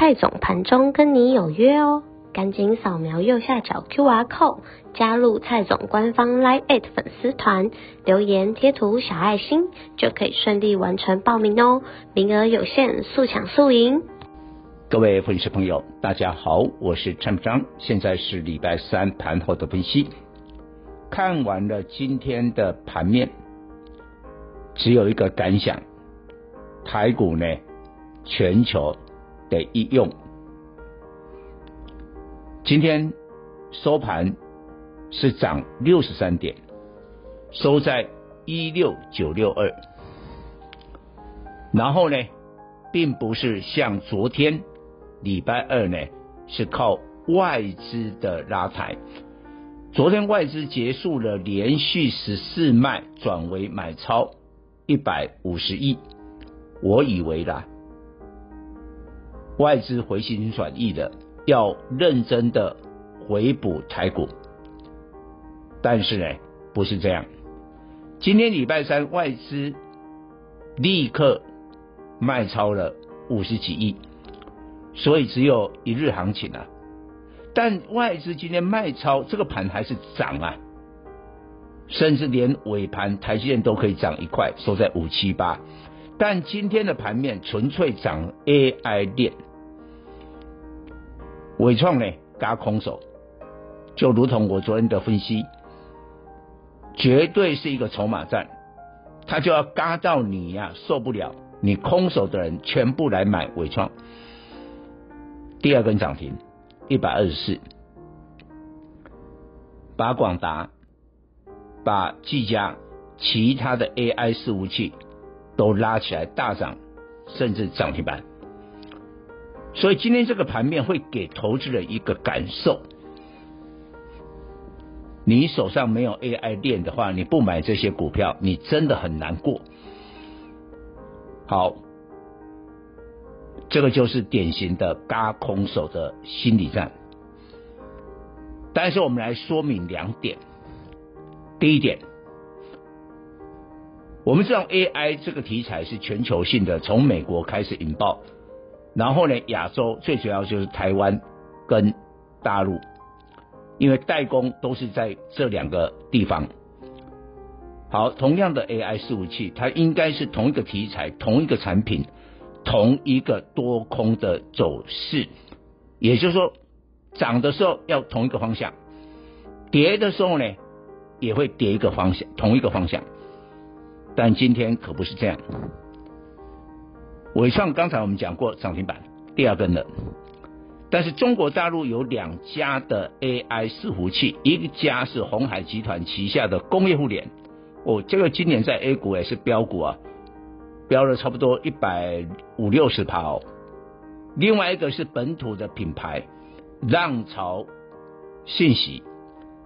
蔡总盘中跟你有约哦，赶紧扫描右下角 QR code 加入蔡总官方 Live 粉丝团，留言贴图小爱心就可以顺利完成报名哦，名额有限，速抢速赢。各位粉丝朋友，大家好，我是陈章，现在是礼拜三盘后的分析。看完了今天的盘面，只有一个感想：台股呢，全球。的一用，今天收盘是涨六十三点，收在一六九六二。然后呢，并不是像昨天礼拜二呢，是靠外资的拉抬。昨天外资结束了连续十四卖，转为买超一百五十亿。我以为啦。外资回心转意的，要认真的回补台股，但是呢，不是这样。今天礼拜三，外资立刻卖超了五十几亿，所以只有一日行情啊。但外资今天卖超，这个盘还是涨啊，甚至连尾盘台积电都可以涨一块，收在五七八。但今天的盘面纯粹涨 AI 链。伟创呢，嘎空手，就如同我昨天的分析，绝对是一个筹码战，他就要嘎到你呀、受不了，你空手的人全部来买伟创。第二根涨停，一百二十四，把广达、把技嘉、其他的 AI 伺服器都拉起来大涨，甚至涨停板。所以今天这个盘面会给投资人一个感受：你手上没有 AI 链的话，你不买这些股票，你真的很难过。好，这个就是典型的嘎空手的心理战。但是我们来说明两点。第一点，我们知道 AI 这个题材是全球性的，从美国开始引爆。然后呢，亚洲最主要就是台湾跟大陆，因为代工都是在这两个地方。好，同样的 AI 服务器，它应该是同一个题材、同一个产品、同一个多空的走势，也就是说，涨的时候要同一个方向，跌的时候呢，也会跌一个方向，同一个方向。但今天可不是这样。纬创刚才我们讲过涨停板第二根的，但是中国大陆有两家的 AI 伺服器，一家是鸿海集团旗下的工业互联，哦，这个今年在 A 股也是标股啊，标了差不多一百五六十趴哦。另外一个是本土的品牌浪潮信息，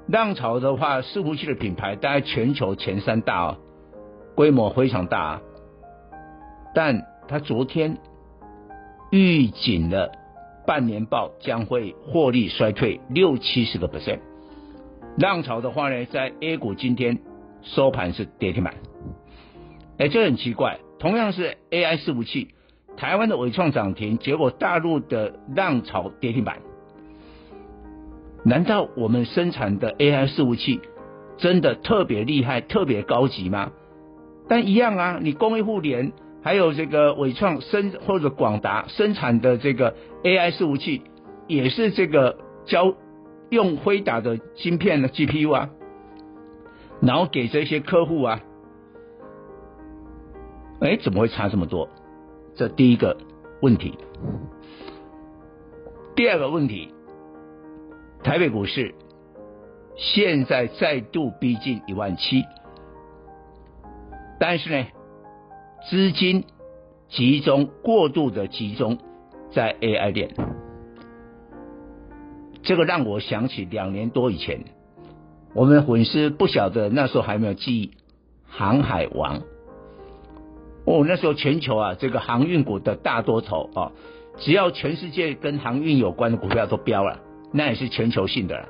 浪潮的话伺服器的品牌大概全球前三大哦，规模非常大，但。他昨天预警了半年报将会获利衰退六七十个 percent。浪潮的话呢，在 A 股今天收盘是跌停板。哎，这很奇怪，同样是 AI 伺服器，台湾的伟创涨停，结果大陆的浪潮跌停板。难道我们生产的 AI 伺服器真的特别厉害、特别高级吗？但一样啊，你工业互联。还有这个伟创生或者广达生产的这个 AI 伺服器，也是这个交用辉达的芯片的 GPU 啊，然后给这些客户啊，哎，怎么会差这么多？这第一个问题。第二个问题，台北股市现在再度逼近一万七，但是呢，资金集中过度的集中在 AI 链，这个让我想起两年多以前，我们粉丝不晓得那时候还没有记忆航海王。哦，那时候全球啊，这个航运股的大多头啊，只要全世界跟航运有关的股票都飙了，那也是全球性的了。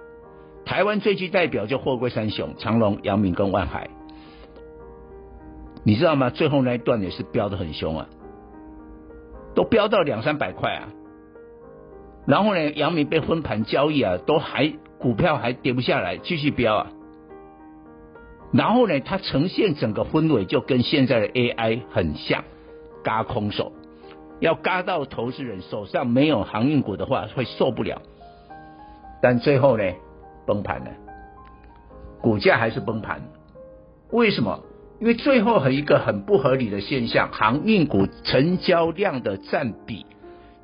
台湾最具代表就货柜三雄：长荣、阳明跟万海。你知道吗？最后那一段也是飙得很凶啊，都飙到两三百块啊。然后呢，阳明被分盘交易啊，都还股票还跌不下来，继续飙啊。然后呢，它呈现整个氛围就跟现在的 AI 很像，嘎空手，要嘎到投资人手上没有航运股的话会受不了。但最后呢，崩盘了，股价还是崩盘。为什么？因为最后很一个很不合理的现象，航运股成交量的占比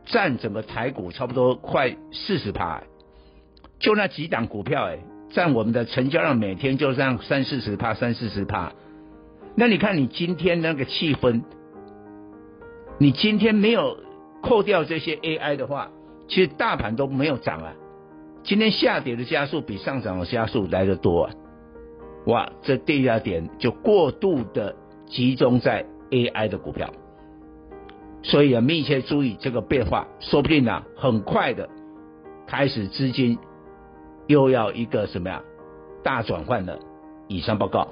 占整个台股差不多快四十趴，就那几档股票哎。占我们的成交量每天就这样三四十趴，三四十趴。那你看你今天那个气氛，你今天没有扣掉这些 AI 的话，其实大盘都没有涨啊。今天下跌的加速比上涨的加速来得多啊。哇，这第二点就过度的集中在 AI 的股票，所以要密切注意这个变化，说不定呢，很快的开始资金。又要一个什么呀？大转换了。以上报告。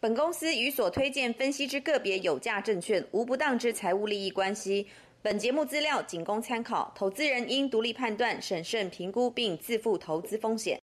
本公司与所推荐分析之个别有价证券无不当之财务利益关系。本节目资料仅供参考，投资人应独立判断、审慎评估并自负投资风险。